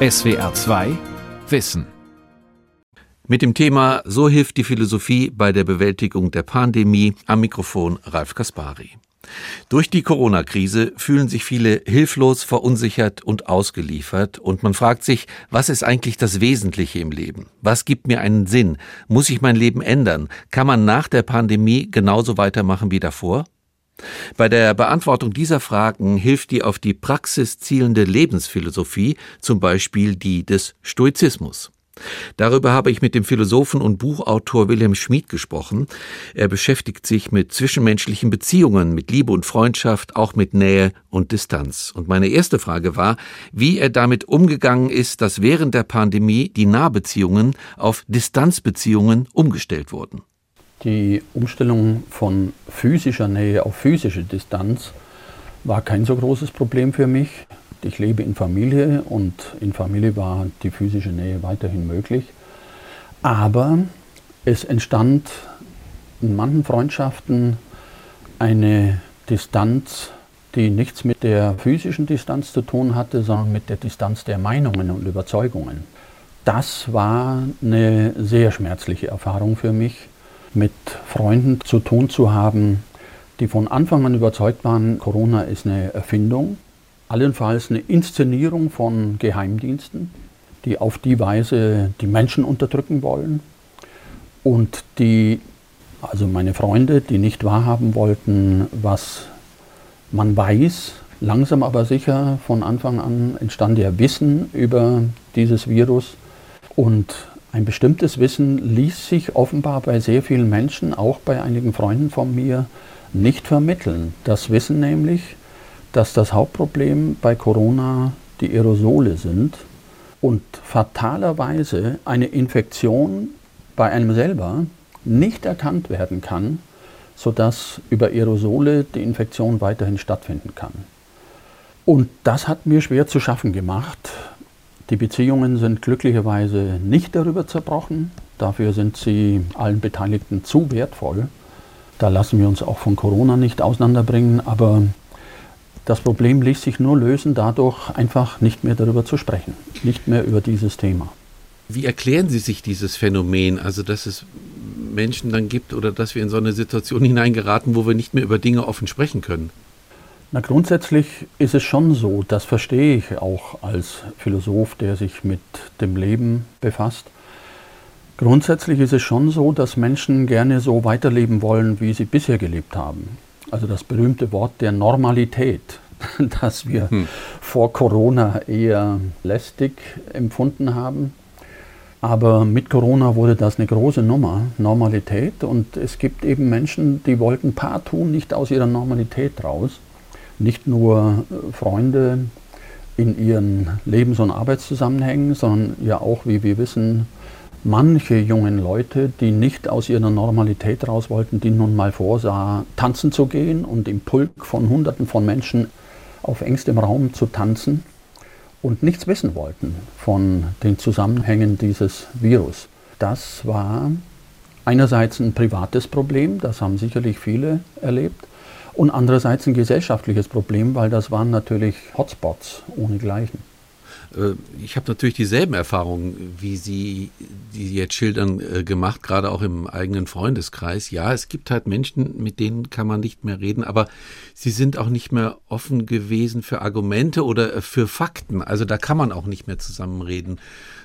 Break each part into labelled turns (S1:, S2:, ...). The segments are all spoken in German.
S1: SWR 2 Wissen.
S2: Mit dem Thema So hilft die Philosophie bei der Bewältigung der Pandemie am Mikrofon Ralf Kaspari. Durch die Corona-Krise fühlen sich viele hilflos, verunsichert und ausgeliefert und man fragt sich, was ist eigentlich das Wesentliche im Leben? Was gibt mir einen Sinn? Muss ich mein Leben ändern? Kann man nach der Pandemie genauso weitermachen wie davor? Bei der Beantwortung dieser Fragen hilft die auf die Praxis zielende Lebensphilosophie, zum Beispiel die des Stoizismus. Darüber habe ich mit dem Philosophen und Buchautor Wilhelm Schmid gesprochen. Er beschäftigt sich mit zwischenmenschlichen Beziehungen, mit Liebe und Freundschaft, auch mit Nähe und Distanz. Und meine erste Frage war, wie er damit umgegangen ist, dass während der Pandemie die Nahbeziehungen auf Distanzbeziehungen umgestellt wurden.
S3: Die Umstellung von physischer Nähe auf physische Distanz war kein so großes Problem für mich. Ich lebe in Familie und in Familie war die physische Nähe weiterhin möglich. Aber es entstand in manchen Freundschaften eine Distanz, die nichts mit der physischen Distanz zu tun hatte, sondern mit der Distanz der Meinungen und Überzeugungen. Das war eine sehr schmerzliche Erfahrung für mich mit Freunden zu tun zu haben, die von Anfang an überzeugt waren, Corona ist eine Erfindung, allenfalls eine Inszenierung von Geheimdiensten, die auf die Weise die Menschen unterdrücken wollen und die, also meine Freunde, die nicht wahrhaben wollten, was man weiß, langsam aber sicher von Anfang an entstand ja Wissen über dieses Virus und ein bestimmtes Wissen ließ sich offenbar bei sehr vielen Menschen, auch bei einigen Freunden von mir, nicht vermitteln. Das Wissen nämlich, dass das Hauptproblem bei Corona die Aerosole sind und fatalerweise eine Infektion bei einem selber nicht erkannt werden kann, sodass über Aerosole die Infektion weiterhin stattfinden kann. Und das hat mir schwer zu schaffen gemacht, die Beziehungen sind glücklicherweise nicht darüber zerbrochen. Dafür sind sie allen Beteiligten zu wertvoll. Da lassen wir uns auch von Corona nicht auseinanderbringen. Aber das Problem ließ sich nur lösen, dadurch einfach nicht mehr darüber zu sprechen, nicht mehr über dieses Thema.
S2: Wie erklären Sie sich dieses Phänomen, also dass es Menschen dann gibt oder dass wir in so eine Situation hineingeraten, wo wir nicht mehr über Dinge offen sprechen können?
S3: Na, grundsätzlich ist es schon so, das verstehe ich auch als Philosoph, der sich mit dem Leben befasst. Grundsätzlich ist es schon so, dass Menschen gerne so weiterleben wollen, wie sie bisher gelebt haben. Also das berühmte Wort der Normalität, das wir hm. vor Corona eher lästig empfunden haben. Aber mit Corona wurde das eine große Nummer, Normalität. Und es gibt eben Menschen, die wollten partout nicht aus ihrer Normalität raus nicht nur äh, Freunde in ihren Lebens- und Arbeitszusammenhängen, sondern ja auch, wie wir wissen, manche jungen Leute, die nicht aus ihrer Normalität raus wollten, die nun mal vorsah, tanzen zu gehen und im Pulk von Hunderten von Menschen auf engstem Raum zu tanzen und nichts wissen wollten von den Zusammenhängen dieses Virus. Das war einerseits ein privates Problem, das haben sicherlich viele erlebt, und andererseits ein gesellschaftliches Problem, weil das waren natürlich Hotspots ohnegleichen.
S2: Äh, ich habe natürlich dieselben Erfahrungen, wie Sie die jetzt schildern, äh, gemacht, gerade auch im eigenen Freundeskreis. Ja, es gibt halt Menschen, mit denen kann man nicht mehr reden, aber sie sind auch nicht mehr offen gewesen für Argumente oder äh, für Fakten. Also da kann man auch nicht mehr zusammenreden.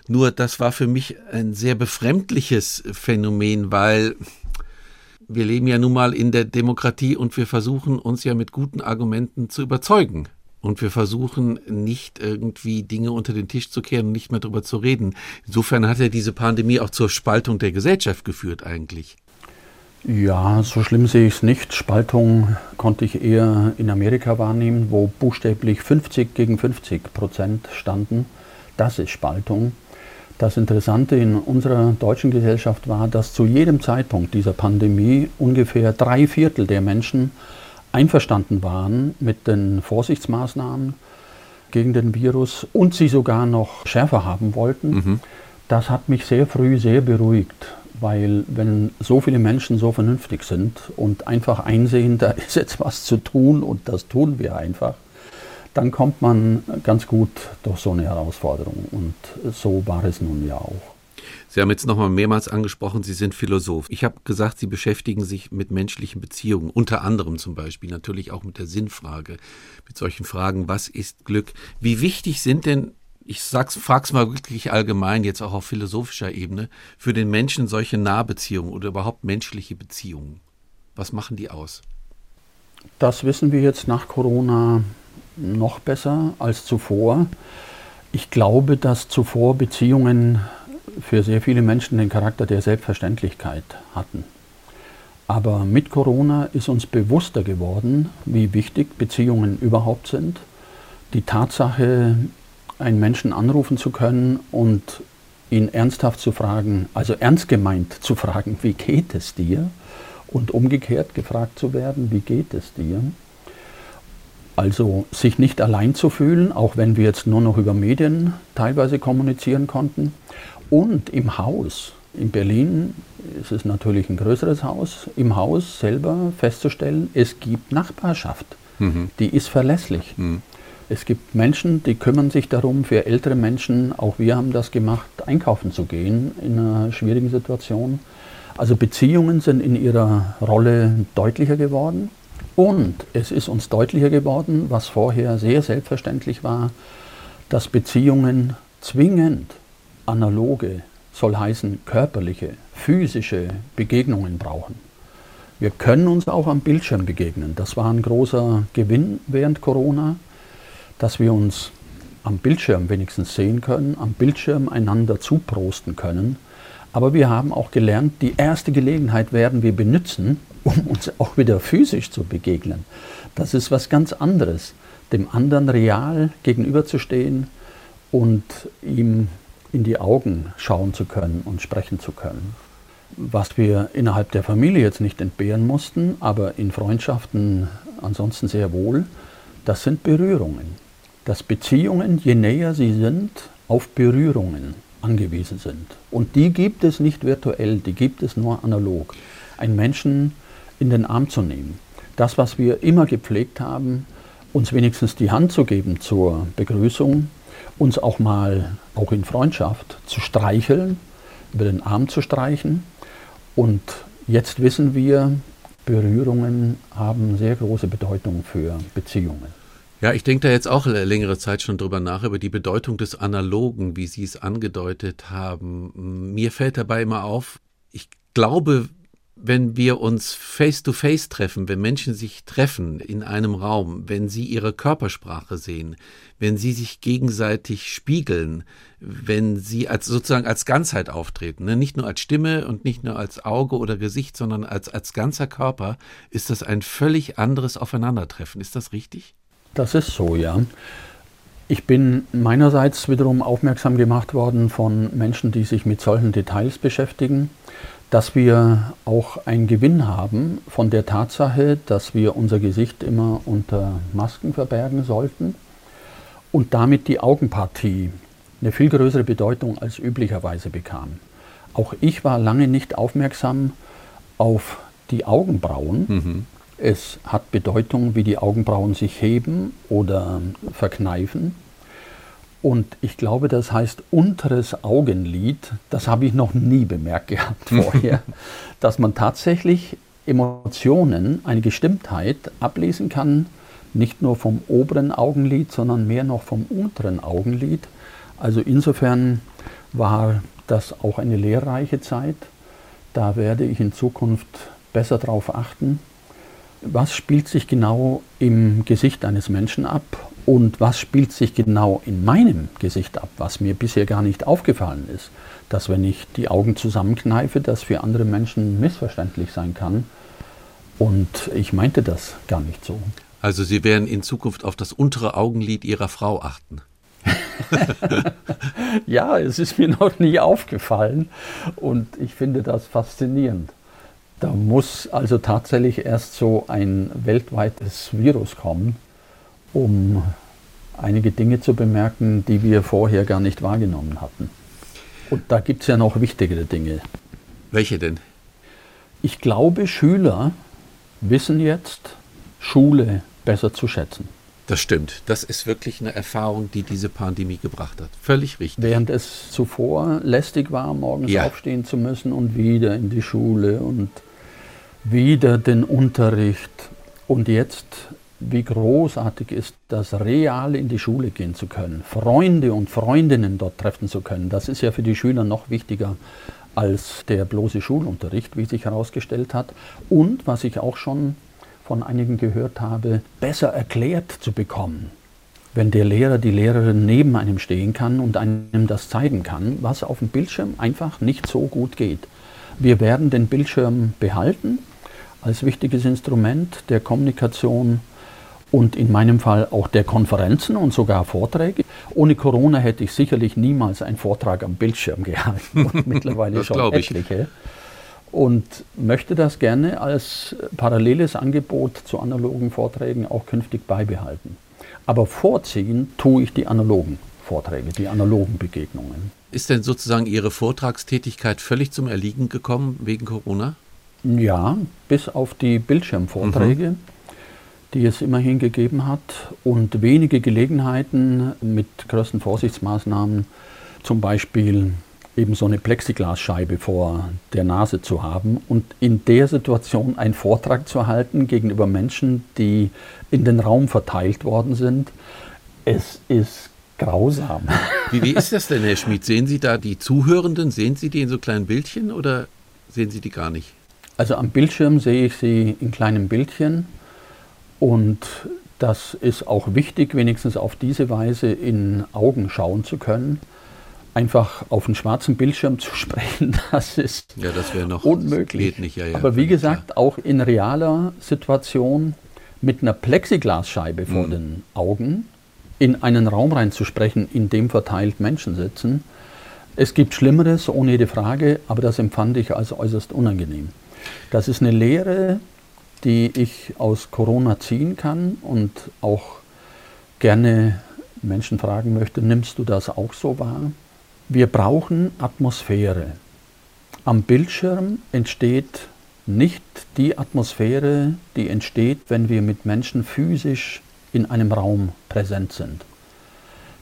S2: Nur das war für mich ein sehr befremdliches Phänomen, weil wir leben ja nun mal in der Demokratie und wir versuchen uns ja mit guten Argumenten zu überzeugen. Und wir versuchen nicht irgendwie Dinge unter den Tisch zu kehren und nicht mehr darüber zu reden. Insofern hat ja diese Pandemie auch zur Spaltung der Gesellschaft geführt eigentlich.
S3: Ja, so schlimm sehe ich es nicht. Spaltung konnte ich eher in Amerika wahrnehmen, wo buchstäblich 50 gegen 50 Prozent standen. Das ist Spaltung. Das Interessante in unserer deutschen Gesellschaft war, dass zu jedem Zeitpunkt dieser Pandemie ungefähr drei Viertel der Menschen einverstanden waren mit den Vorsichtsmaßnahmen gegen den Virus und sie sogar noch schärfer haben wollten. Mhm. Das hat mich sehr früh sehr beruhigt, weil wenn so viele Menschen so vernünftig sind und einfach einsehen, da ist jetzt was zu tun und das tun wir einfach, dann kommt man ganz gut durch so eine Herausforderung. Und so war es nun ja auch.
S2: Sie haben jetzt nochmal mehrmals angesprochen, Sie sind Philosoph. Ich habe gesagt, Sie beschäftigen sich mit menschlichen Beziehungen, unter anderem zum Beispiel natürlich auch mit der Sinnfrage, mit solchen Fragen, was ist Glück? Wie wichtig sind denn, ich frage es mal wirklich allgemein, jetzt auch auf philosophischer Ebene, für den Menschen solche Nahbeziehungen oder überhaupt menschliche Beziehungen? Was machen die aus?
S3: Das wissen wir jetzt nach Corona noch besser als zuvor. Ich glaube, dass zuvor Beziehungen für sehr viele Menschen den Charakter der Selbstverständlichkeit hatten. Aber mit Corona ist uns bewusster geworden, wie wichtig Beziehungen überhaupt sind. Die Tatsache, einen Menschen anrufen zu können und ihn ernsthaft zu fragen, also ernst gemeint zu fragen, wie geht es dir? Und umgekehrt gefragt zu werden, wie geht es dir? Also sich nicht allein zu fühlen, auch wenn wir jetzt nur noch über Medien teilweise kommunizieren konnten. Und im Haus, in Berlin ist es natürlich ein größeres Haus, im Haus selber festzustellen, es gibt Nachbarschaft, mhm. die ist verlässlich. Mhm. Es gibt Menschen, die kümmern sich darum, für ältere Menschen, auch wir haben das gemacht, einkaufen zu gehen in einer schwierigen Situation. Also Beziehungen sind in ihrer Rolle deutlicher geworden. Und es ist uns deutlicher geworden, was vorher sehr selbstverständlich war, dass Beziehungen zwingend analoge, soll heißen körperliche, physische Begegnungen brauchen. Wir können uns auch am Bildschirm begegnen. Das war ein großer Gewinn während Corona, dass wir uns am Bildschirm wenigstens sehen können, am Bildschirm einander zuprosten können. Aber wir haben auch gelernt, die erste Gelegenheit werden wir benutzen, um uns auch wieder physisch zu begegnen. Das ist was ganz anderes, dem anderen real gegenüberzustehen und ihm in die Augen schauen zu können und sprechen zu können. Was wir innerhalb der Familie jetzt nicht entbehren mussten, aber in Freundschaften ansonsten sehr wohl, das sind Berührungen. Dass Beziehungen, je näher sie sind, auf Berührungen angewiesen sind. Und die gibt es nicht virtuell, die gibt es nur analog. Einen Menschen in den Arm zu nehmen. Das, was wir immer gepflegt haben, uns wenigstens die Hand zu geben zur Begrüßung, uns auch mal, auch in Freundschaft, zu streicheln, über den Arm zu streichen. Und jetzt wissen wir, Berührungen haben sehr große Bedeutung für Beziehungen.
S2: Ja, ich denke da jetzt auch längere Zeit schon drüber nach, über die Bedeutung des Analogen, wie Sie es angedeutet haben. Mir fällt dabei immer auf, ich glaube, wenn wir uns face-to-face -face treffen, wenn Menschen sich treffen in einem Raum, wenn sie ihre Körpersprache sehen, wenn sie sich gegenseitig spiegeln, wenn sie als sozusagen als Ganzheit auftreten, ne? nicht nur als Stimme und nicht nur als Auge oder Gesicht, sondern als, als ganzer Körper, ist das ein völlig anderes Aufeinandertreffen. Ist das richtig?
S3: Das ist so, ja. Ich bin meinerseits wiederum aufmerksam gemacht worden von Menschen, die sich mit solchen Details beschäftigen dass wir auch einen Gewinn haben von der Tatsache, dass wir unser Gesicht immer unter Masken verbergen sollten und damit die Augenpartie eine viel größere Bedeutung als üblicherweise bekam. Auch ich war lange nicht aufmerksam auf die Augenbrauen. Mhm. Es hat Bedeutung, wie die Augenbrauen sich heben oder verkneifen. Und ich glaube, das heißt unteres Augenlid. Das habe ich noch nie bemerkt gehabt vorher, dass man tatsächlich Emotionen, eine Gestimmtheit ablesen kann, nicht nur vom oberen Augenlid, sondern mehr noch vom unteren Augenlid. Also insofern war das auch eine lehrreiche Zeit. Da werde ich in Zukunft besser darauf achten, was spielt sich genau im Gesicht eines Menschen ab und was spielt sich genau in meinem Gesicht ab, was mir bisher gar nicht aufgefallen ist, dass wenn ich die Augen zusammenkneife, das für andere Menschen missverständlich sein kann. Und ich meinte das gar nicht so.
S2: Also Sie werden in Zukunft auf das untere Augenlid Ihrer Frau achten.
S3: ja, es ist mir noch nie aufgefallen und ich finde das faszinierend. Da muss also tatsächlich erst so ein weltweites Virus kommen, um einige Dinge zu bemerken, die wir vorher gar nicht wahrgenommen hatten. Und da gibt es ja noch wichtigere Dinge.
S2: Welche denn?
S3: Ich glaube, Schüler wissen jetzt, Schule besser zu schätzen.
S2: Das stimmt. Das ist wirklich eine Erfahrung, die diese Pandemie gebracht hat. Völlig richtig.
S3: Während es zuvor lästig war, morgens ja. aufstehen zu müssen und wieder in die Schule und wieder den Unterricht. Und jetzt, wie großartig ist das, real in die Schule gehen zu können, Freunde und Freundinnen dort treffen zu können. Das ist ja für die Schüler noch wichtiger als der bloße Schulunterricht, wie sich herausgestellt hat. Und was ich auch schon von einigen gehört habe, besser erklärt zu bekommen. Wenn der Lehrer, die Lehrerin neben einem stehen kann und einem das zeigen kann, was auf dem Bildschirm einfach nicht so gut geht. Wir werden den Bildschirm behalten als wichtiges Instrument der Kommunikation und in meinem Fall auch der Konferenzen und sogar Vorträge. Ohne Corona hätte ich sicherlich niemals einen Vortrag am Bildschirm gehalten und mittlerweile schon etliche. Ich und möchte das gerne als paralleles Angebot zu analogen Vorträgen auch künftig beibehalten. Aber vorziehen tue ich die analogen Vorträge, die analogen Begegnungen.
S2: Ist denn sozusagen Ihre Vortragstätigkeit völlig zum Erliegen gekommen wegen Corona?
S3: Ja, bis auf die Bildschirmvorträge, mhm. Die es immerhin gegeben hat und wenige Gelegenheiten mit größten Vorsichtsmaßnahmen, zum Beispiel eben so eine Plexiglasscheibe vor der Nase zu haben und in der Situation einen Vortrag zu halten gegenüber Menschen, die in den Raum verteilt worden sind. Es ist grausam.
S2: Wie, wie ist das denn, Herr Schmid? Sehen Sie da die Zuhörenden? Sehen Sie die in so kleinen Bildchen oder sehen Sie die gar nicht?
S3: Also am Bildschirm sehe ich sie in kleinen Bildchen und das ist auch wichtig, wenigstens auf diese Weise in Augen schauen zu können einfach auf einen schwarzen Bildschirm zu sprechen, das ist
S2: ja, das noch,
S3: unmöglich.
S2: Nicht, ja, ja,
S3: Aber wie gesagt, klar. auch in realer Situation mit einer Plexiglasscheibe vor mhm. den Augen in einen Raum reinzusprechen, in dem verteilt Menschen sitzen. Es gibt Schlimmeres, ohne jede Frage, aber das empfand ich als äußerst unangenehm. Das ist eine Lehre, die ich aus Corona ziehen kann und auch gerne Menschen fragen möchte, nimmst du das auch so wahr? Wir brauchen Atmosphäre. Am Bildschirm entsteht nicht die Atmosphäre, die entsteht, wenn wir mit Menschen physisch in einem Raum präsent sind.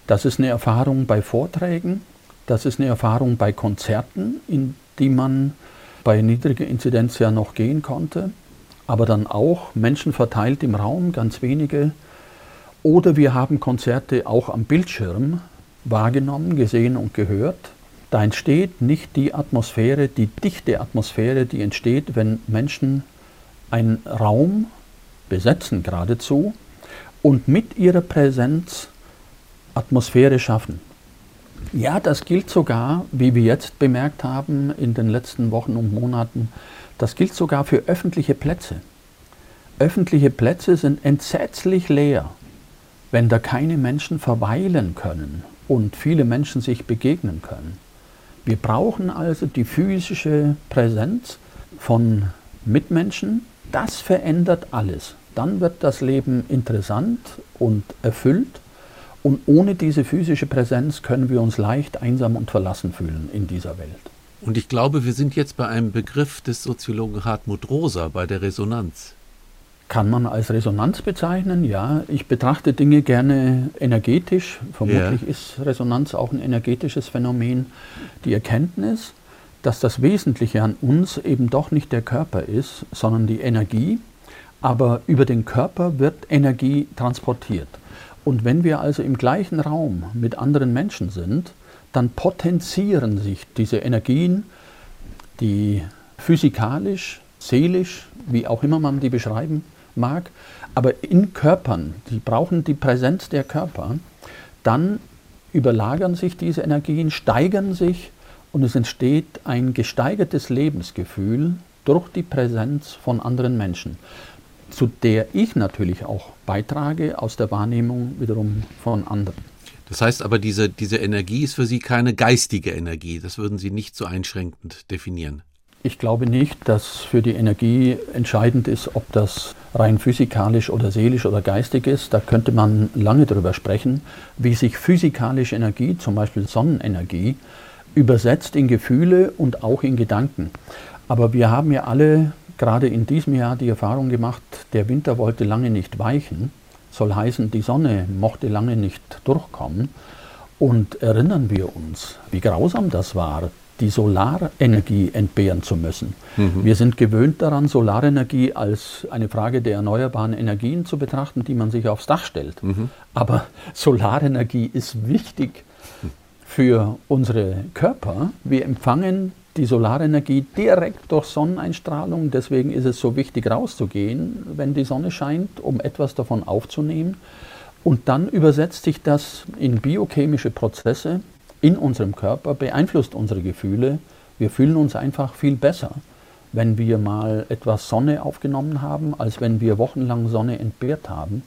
S3: Das ist eine Erfahrung bei Vorträgen, das ist eine Erfahrung bei Konzerten, in die man bei niedriger Inzidenz ja noch gehen konnte, aber dann auch Menschen verteilt im Raum, ganz wenige. Oder wir haben Konzerte auch am Bildschirm, wahrgenommen, gesehen und gehört. Da entsteht nicht die Atmosphäre, die dichte Atmosphäre, die entsteht, wenn Menschen einen Raum besetzen geradezu und mit ihrer Präsenz Atmosphäre schaffen. Ja, das gilt sogar, wie wir jetzt bemerkt haben in den letzten Wochen und Monaten, das gilt sogar für öffentliche Plätze. Öffentliche Plätze sind entsetzlich leer, wenn da keine Menschen verweilen können und viele Menschen sich begegnen können. Wir brauchen also die physische Präsenz von Mitmenschen. Das verändert alles. Dann wird das Leben interessant und erfüllt. Und ohne diese physische Präsenz können wir uns leicht einsam und verlassen fühlen in dieser Welt.
S2: Und ich glaube, wir sind jetzt bei einem Begriff des Soziologen Hartmut Rosa, bei der Resonanz.
S3: Kann man als Resonanz bezeichnen, ja. Ich betrachte Dinge gerne energetisch. Vermutlich ja. ist Resonanz auch ein energetisches Phänomen. Die Erkenntnis, dass das Wesentliche an uns eben doch nicht der Körper ist, sondern die Energie. Aber über den Körper wird Energie transportiert. Und wenn wir also im gleichen Raum mit anderen Menschen sind, dann potenzieren sich diese Energien, die physikalisch, seelisch, wie auch immer man die beschreiben mag, aber in Körpern, die brauchen die Präsenz der Körper, dann überlagern sich diese Energien, steigern sich und es entsteht ein gesteigertes Lebensgefühl durch die Präsenz von anderen Menschen, zu der ich natürlich auch beitrage aus der Wahrnehmung wiederum von anderen.
S2: Das heißt aber, diese, diese Energie ist für Sie keine geistige Energie. Das würden Sie nicht so einschränkend definieren.
S3: Ich glaube nicht, dass für die Energie entscheidend ist, ob das rein physikalisch oder seelisch oder geistig ist. Da könnte man lange darüber sprechen, wie sich physikalische Energie, zum Beispiel Sonnenenergie, übersetzt in Gefühle und auch in Gedanken. Aber wir haben ja alle gerade in diesem Jahr die Erfahrung gemacht, der Winter wollte lange nicht weichen. Soll heißen, die Sonne mochte lange nicht durchkommen. Und erinnern wir uns, wie grausam das war, die Solarenergie entbehren zu müssen. Mhm. Wir sind gewöhnt daran, Solarenergie als eine Frage der erneuerbaren Energien zu betrachten, die man sich aufs Dach stellt. Mhm. Aber Solarenergie ist wichtig für unsere Körper. Wir empfangen die Solarenergie direkt durch Sonneneinstrahlung. Deswegen ist es so wichtig, rauszugehen, wenn die Sonne scheint, um etwas davon aufzunehmen. Und dann übersetzt sich das in biochemische Prozesse in unserem Körper, beeinflusst unsere Gefühle. Wir fühlen uns einfach viel besser, wenn wir mal etwas Sonne aufgenommen haben, als wenn wir wochenlang Sonne entbehrt haben.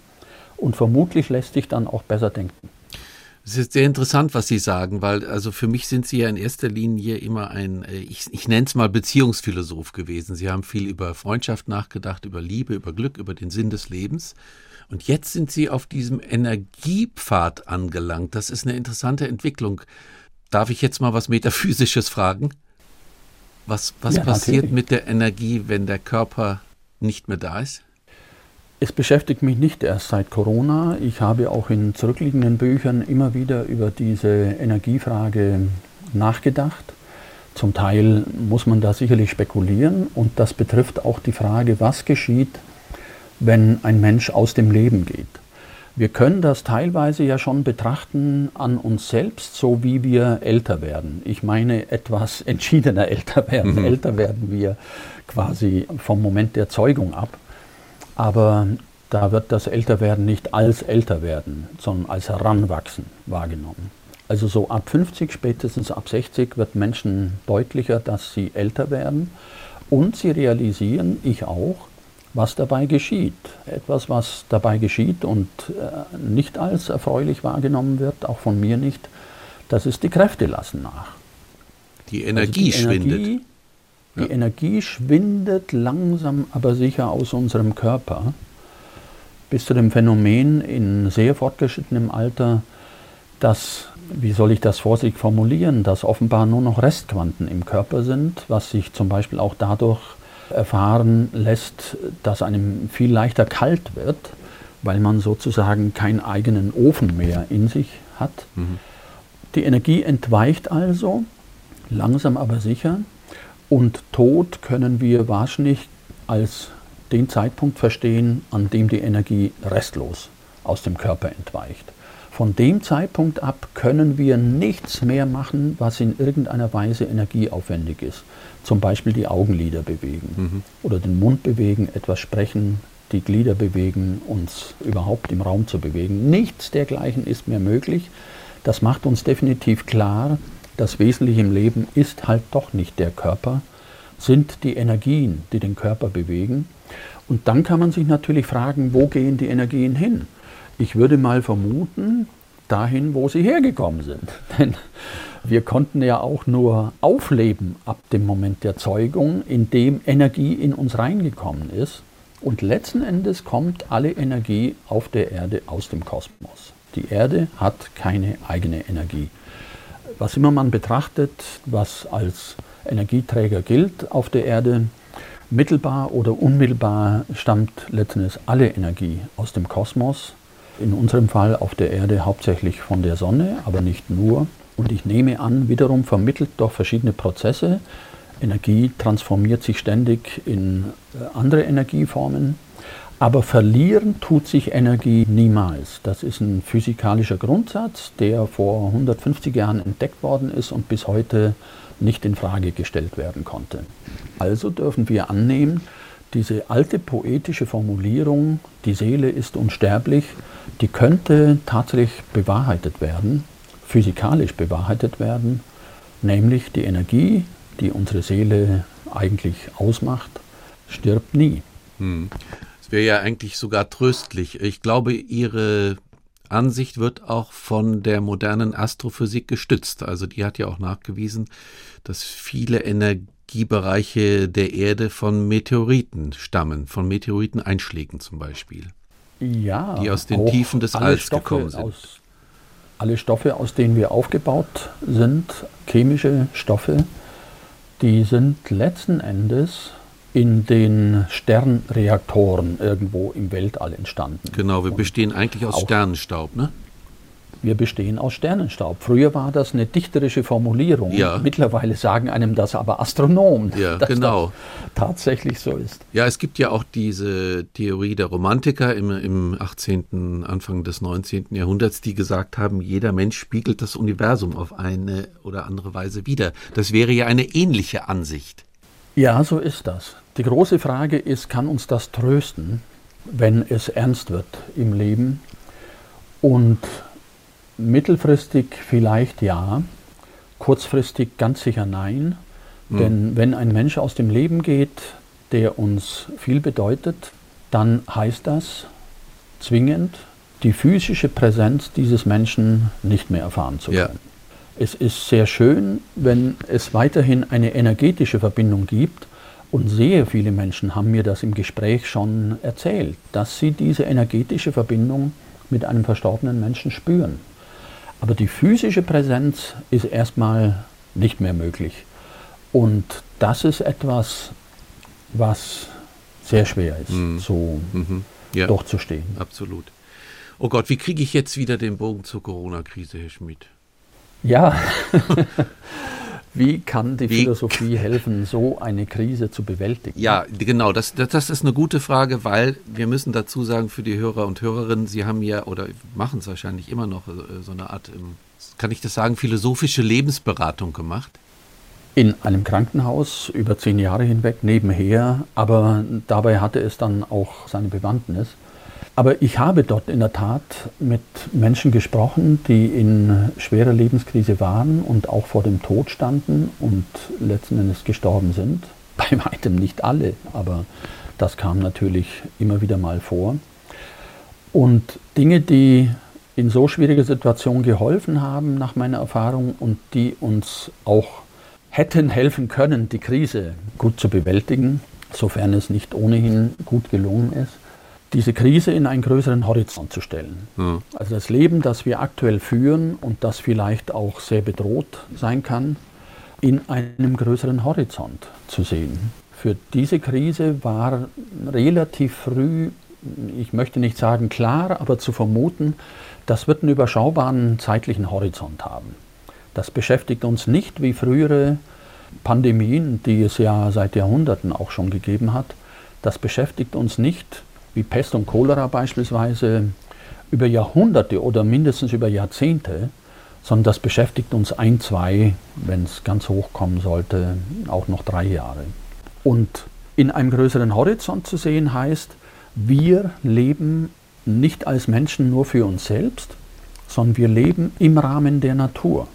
S3: Und vermutlich lässt sich dann auch besser denken.
S2: Es ist sehr interessant, was Sie sagen, weil also für mich sind Sie ja in erster Linie immer ein, äh, ich, ich nenne es mal Beziehungsphilosoph gewesen. Sie haben viel über Freundschaft nachgedacht, über Liebe, über Glück, über den Sinn des Lebens. Und jetzt sind Sie auf diesem Energiepfad angelangt. Das ist eine interessante Entwicklung. Darf ich jetzt mal was Metaphysisches fragen? Was, was ja, passiert natürlich. mit der Energie, wenn der Körper nicht mehr da ist?
S3: Es beschäftigt mich nicht erst seit Corona. Ich habe auch in zurückliegenden Büchern immer wieder über diese Energiefrage nachgedacht. Zum Teil muss man da sicherlich spekulieren und das betrifft auch die Frage, was geschieht, wenn ein Mensch aus dem Leben geht. Wir können das teilweise ja schon betrachten an uns selbst, so wie wir älter werden. Ich meine etwas entschiedener älter werden. Mhm. Älter werden wir quasi vom Moment der Zeugung ab. Aber da wird das Älterwerden nicht als Älterwerden, sondern als Heranwachsen wahrgenommen. Also so ab 50, spätestens ab 60 wird Menschen deutlicher, dass sie älter werden und sie realisieren, ich auch, was dabei geschieht. Etwas, was dabei geschieht und äh, nicht als erfreulich wahrgenommen wird, auch von mir nicht, das ist die Kräfte lassen nach.
S2: Die Energie also die schwindet.
S3: Die ja. Energie schwindet langsam, aber sicher aus unserem Körper bis zu dem Phänomen in sehr fortgeschrittenem Alter, dass, wie soll ich das vorsichtig formulieren, dass offenbar nur noch Restquanten im Körper sind, was sich zum Beispiel auch dadurch erfahren lässt, dass einem viel leichter kalt wird, weil man sozusagen keinen eigenen Ofen mehr in sich hat. Mhm. Die Energie entweicht also, langsam aber sicher. Und Tod können wir wahrscheinlich als den Zeitpunkt verstehen, an dem die Energie restlos aus dem Körper entweicht. Von dem Zeitpunkt ab können wir nichts mehr machen, was in irgendeiner Weise energieaufwendig ist. Zum Beispiel die Augenlider bewegen mhm. oder den Mund bewegen, etwas sprechen, die Glieder bewegen, uns überhaupt im Raum zu bewegen. Nichts dergleichen ist mehr möglich. Das macht uns definitiv klar, das Wesentliche im Leben ist halt doch nicht der Körper, sind die Energien, die den Körper bewegen. Und dann kann man sich natürlich fragen, wo gehen die Energien hin? Ich würde mal vermuten, dahin, wo sie hergekommen sind. Denn wir konnten ja auch nur aufleben ab dem Moment der Zeugung, in dem Energie in uns reingekommen ist. Und letzten Endes kommt alle Energie auf der Erde aus dem Kosmos. Die Erde hat keine eigene Energie was immer man betrachtet, was als Energieträger gilt auf der Erde, mittelbar oder unmittelbar stammt letztendlich alle Energie aus dem Kosmos. In unserem Fall auf der Erde hauptsächlich von der Sonne, aber nicht nur. Und ich nehme an, wiederum vermittelt durch verschiedene Prozesse. Energie transformiert sich ständig in äh, andere Energieformen. Aber verlieren tut sich Energie niemals. Das ist ein physikalischer Grundsatz, der vor 150 Jahren entdeckt worden ist und bis heute nicht in Frage gestellt werden konnte. Also dürfen wir annehmen, diese alte poetische Formulierung, die Seele ist unsterblich, die könnte tatsächlich bewahrheitet werden, physikalisch bewahrheitet werden, nämlich die Energie, die unsere Seele eigentlich ausmacht, stirbt nie. Hm
S2: wäre ja eigentlich sogar tröstlich. Ich glaube, Ihre Ansicht wird auch von der modernen Astrophysik gestützt. Also die hat ja auch nachgewiesen, dass viele Energiebereiche der Erde von Meteoriten stammen, von Meteoriteneinschlägen zum Beispiel.
S3: Ja.
S2: Die aus den Tiefen des Alls Stoffe gekommen sind.
S3: Aus, alle Stoffe, aus denen wir aufgebaut sind, chemische Stoffe, die sind letzten Endes in den Sternreaktoren irgendwo im Weltall entstanden.
S2: Genau, wir bestehen eigentlich aus Sternenstaub, ne?
S3: Wir bestehen aus Sternenstaub. Früher war das eine dichterische Formulierung.
S2: Ja.
S3: Mittlerweile sagen einem das aber Astronomen,
S2: Ja,
S3: dass
S2: genau.
S3: das tatsächlich so ist.
S2: Ja, es gibt ja auch diese Theorie der Romantiker im, im 18., Anfang des 19. Jahrhunderts, die gesagt haben, jeder Mensch spiegelt das Universum auf eine oder andere Weise wider. Das wäre ja eine ähnliche Ansicht.
S3: Ja, so ist das. Die große Frage ist, kann uns das trösten, wenn es ernst wird im Leben? Und mittelfristig vielleicht ja, kurzfristig ganz sicher nein. Denn wenn ein Mensch aus dem Leben geht, der uns viel bedeutet, dann heißt das zwingend, die physische Präsenz dieses Menschen nicht mehr erfahren zu
S2: Ja.
S3: Es ist sehr schön, wenn es weiterhin eine energetische Verbindung gibt. Und sehr viele Menschen haben mir das im Gespräch schon erzählt, dass sie diese energetische Verbindung mit einem verstorbenen Menschen spüren. Aber die physische Präsenz ist erstmal nicht mehr möglich. Und das ist etwas, was sehr schwer ist, so
S2: Mhm. Ja,
S3: durchzustehen.
S2: absolut. Oh Gott, wie kriege ich jetzt wieder den Bogen zur Corona-Krise, Herr Schmidt?
S3: Ja, wie kann die
S2: Wie-
S3: Philosophie helfen, so eine Krise zu bewältigen?
S2: Ja, genau, das, das, das ist eine gute Frage, weil wir müssen dazu sagen für die Hörer und Hörerinnen, Sie haben ja oder machen es wahrscheinlich immer noch äh, so eine Art, ähm, kann ich das sagen, philosophische Lebensberatung gemacht.
S3: In einem Krankenhaus über zehn Jahre hinweg nebenher, aber dabei hatte es dann auch seine Bewandtnis. Aber ich habe dort in der Tat mit Menschen gesprochen, die in schwerer Lebenskrise waren und auch vor dem Tod standen und letzten Endes gestorben sind. Bei weitem nicht alle, aber das kam natürlich immer wieder mal vor. Und Dinge, die in so schwieriger Situation geholfen haben, nach meiner Erfahrung, und die uns auch hätten helfen können, die Krise gut zu bewältigen, sofern es nicht ohnehin gut gelungen ist, diese Krise in einen größeren Horizont zu stellen.
S2: Ja.
S3: Also das Leben, das wir aktuell führen und das vielleicht auch sehr bedroht sein kann, in einem größeren Horizont zu sehen. Für diese Krise war relativ früh, ich möchte nicht sagen klar, aber zu vermuten, das wird einen überschaubaren zeitlichen Horizont haben. Das beschäftigt uns nicht wie frühere Pandemien, die es ja seit Jahrhunderten auch schon gegeben hat. Das beschäftigt uns nicht wie Pest und Cholera beispielsweise über Jahrhunderte oder mindestens über Jahrzehnte, sondern das beschäftigt uns ein, zwei, wenn es ganz hoch kommen sollte, auch noch drei Jahre. Und in einem größeren Horizont zu sehen heißt, wir leben nicht als Menschen nur für uns selbst, sondern wir leben im Rahmen der Natur,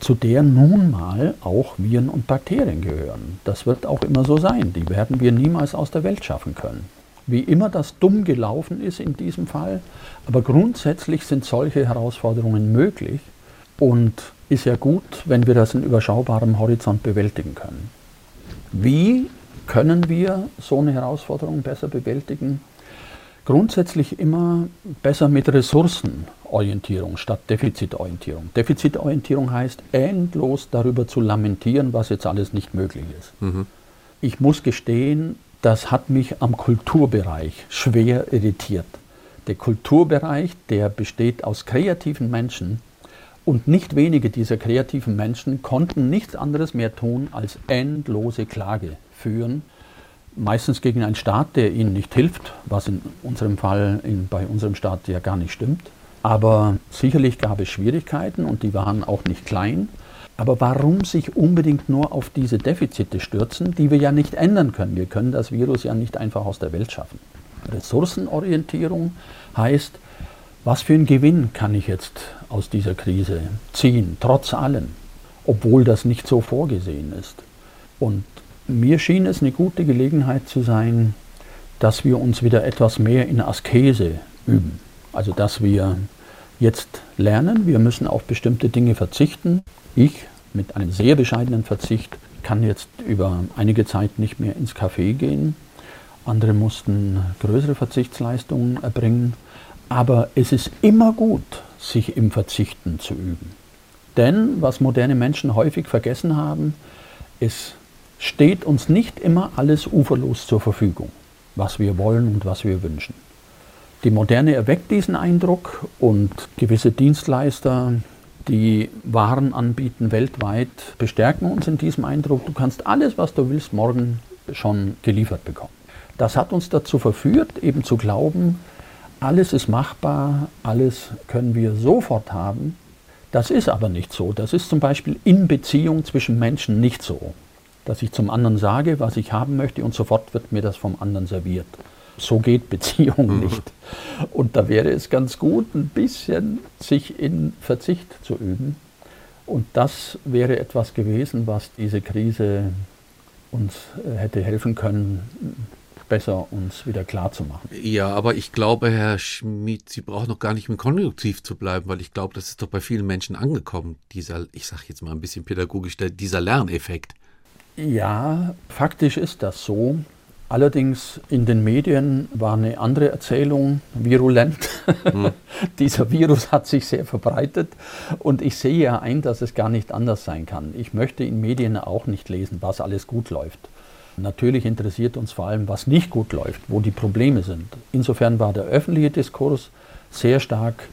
S3: zu der nun mal auch Viren und Bakterien gehören. Das wird auch immer so sein. Die werden wir niemals aus der Welt schaffen können. Wie immer das dumm gelaufen ist in diesem Fall, aber grundsätzlich sind solche Herausforderungen möglich und ist ja gut, wenn wir das in überschaubarem Horizont bewältigen können. Wie können wir so eine Herausforderung besser bewältigen? Grundsätzlich immer besser mit Ressourcenorientierung statt Defizitorientierung. Defizitorientierung heißt endlos darüber zu lamentieren, was jetzt alles nicht möglich ist. Ich muss gestehen, das hat mich am Kulturbereich schwer irritiert. Der Kulturbereich, der besteht aus kreativen Menschen und nicht wenige dieser kreativen Menschen konnten nichts anderes mehr tun, als endlose Klage führen, meistens gegen einen Staat, der ihnen nicht hilft, was in unserem Fall in, bei unserem Staat ja gar nicht stimmt. Aber sicherlich gab es Schwierigkeiten und die waren auch nicht klein. Aber warum sich unbedingt nur auf diese Defizite stürzen, die wir ja nicht ändern können? Wir können das Virus ja nicht einfach aus der Welt schaffen. Ressourcenorientierung heißt, was für einen Gewinn kann ich jetzt aus dieser Krise ziehen, trotz allem, obwohl das nicht so vorgesehen ist. Und mir schien es eine gute Gelegenheit zu sein, dass wir uns wieder etwas mehr in Askese üben. Also dass wir jetzt lernen, wir müssen auf bestimmte Dinge verzichten. Ich mit einem sehr bescheidenen Verzicht kann jetzt über einige Zeit nicht mehr ins Café gehen. Andere mussten größere Verzichtsleistungen erbringen. Aber es ist immer gut, sich im Verzichten zu üben. Denn was moderne Menschen häufig vergessen haben, ist steht uns nicht immer alles uferlos zur Verfügung, was wir wollen und was wir wünschen. Die Moderne erweckt diesen Eindruck und gewisse Dienstleister, die Waren anbieten weltweit, bestärken uns in diesem Eindruck. Du kannst alles, was du willst, morgen schon geliefert bekommen. Das hat uns dazu verführt, eben zu glauben, alles ist machbar, alles können wir sofort haben. Das ist aber nicht so. Das ist zum Beispiel in Beziehung zwischen Menschen nicht so. Dass ich zum anderen sage, was ich haben möchte und sofort wird mir das vom anderen serviert. So geht Beziehung mhm. nicht. Und da wäre es ganz gut, ein bisschen sich in Verzicht zu üben. Und das wäre etwas gewesen, was diese Krise uns äh, hätte helfen können, besser uns wieder klar zu machen.
S2: Ja, aber ich glaube, Herr Schmid, Sie brauchen noch gar nicht im Konjunktiv zu bleiben, weil ich glaube, das ist doch bei vielen Menschen angekommen, dieser, ich sage jetzt mal ein bisschen pädagogisch, dieser Lerneffekt.
S3: Ja, faktisch ist das so. Allerdings in den Medien war eine andere Erzählung virulent. Hm. Dieser Virus hat sich sehr verbreitet und ich sehe ja ein, dass es gar nicht anders sein kann. Ich möchte in Medien auch nicht lesen, was alles gut läuft. Natürlich interessiert uns vor allem, was nicht gut läuft, wo die Probleme sind. Insofern war der öffentliche Diskurs sehr stark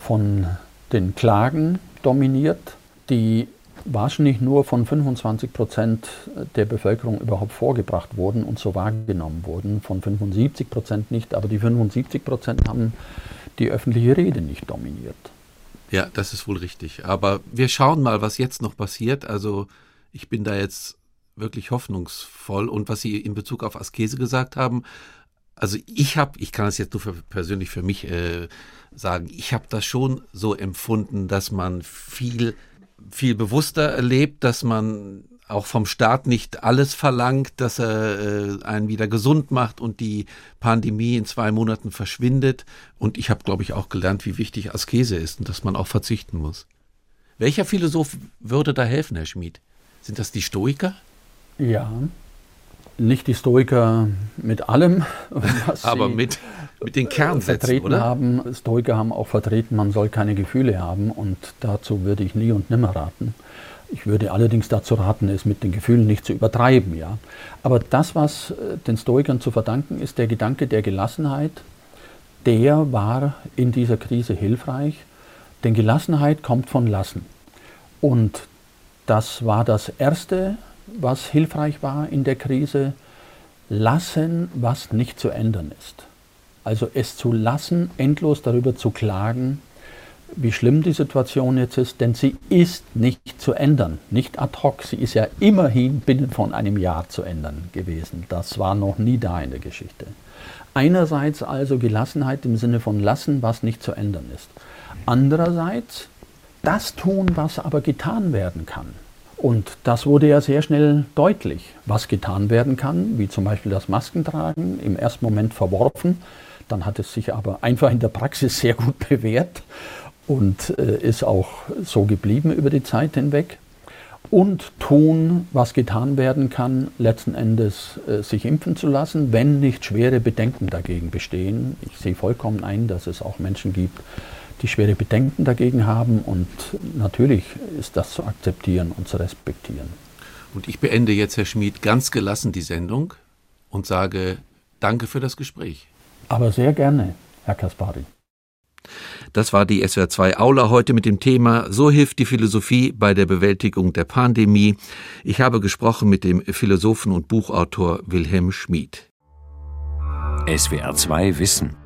S3: von den Klagen dominiert, die wahrscheinlich nur von 25 Prozent der Bevölkerung überhaupt vorgebracht wurden und so wahrgenommen wurden, von 75 Prozent nicht, aber die 75 Prozent haben die öffentliche Rede nicht dominiert.
S2: Ja, das ist wohl richtig. Aber wir schauen mal, was jetzt noch passiert. Also ich bin da jetzt wirklich hoffnungsvoll. Und was Sie in Bezug auf Askese gesagt haben, also ich habe, ich kann das jetzt nur für, persönlich für mich äh, sagen, ich habe das schon so empfunden, dass man viel, viel bewusster erlebt, dass man auch vom Staat nicht alles verlangt, dass er äh, einen wieder gesund macht und die Pandemie in zwei Monaten verschwindet. Und ich habe, glaube ich, auch gelernt, wie wichtig Askese ist und dass man auch verzichten muss. Welcher Philosoph würde da helfen, Herr Schmid? Sind das die Stoiker?
S3: Ja, nicht die Stoiker mit allem,
S2: was aber sie mit, mit den Kernsätzen,
S3: vertreten
S2: oder?
S3: haben. Stoiker haben auch vertreten, man soll keine Gefühle haben und dazu würde ich nie und nimmer raten. Ich würde allerdings dazu raten, es mit den Gefühlen nicht zu übertreiben. Ja. Aber das, was äh, den Stoikern zu verdanken ist, der Gedanke der Gelassenheit, der war in dieser Krise hilfreich. Denn Gelassenheit kommt von Lassen. Und das war das Erste, was hilfreich war in der Krise, lassen, was nicht zu ändern ist. Also es zu lassen, endlos darüber zu klagen, wie schlimm die Situation jetzt ist, denn sie ist nicht zu ändern, nicht ad hoc. Sie ist ja immerhin binnen von einem Jahr zu ändern gewesen. Das war noch nie da in der Geschichte. Einerseits also Gelassenheit im Sinne von lassen, was nicht zu ändern ist. Andererseits das tun, was aber getan werden kann. Und das wurde ja sehr schnell deutlich, was getan werden kann, wie zum Beispiel das Maskentragen, im ersten Moment verworfen. Dann hat es sich aber einfach in der Praxis sehr gut bewährt und äh, ist auch so geblieben über die Zeit hinweg. Und tun, was getan werden kann, letzten Endes äh, sich impfen zu lassen, wenn nicht schwere Bedenken dagegen bestehen. Ich sehe vollkommen ein, dass es auch Menschen gibt, die schwere Bedenken dagegen haben. Und natürlich ist das zu akzeptieren und zu respektieren.
S2: Und ich beende jetzt, Herr Schmid, ganz gelassen die Sendung und sage Danke für das Gespräch.
S3: Aber sehr gerne, Herr Kaspari.
S2: Das war die SWR2 Aula heute mit dem Thema So hilft die Philosophie bei der Bewältigung der Pandemie. Ich habe gesprochen mit dem Philosophen und Buchautor Wilhelm Schmid.
S1: SWR2 Wissen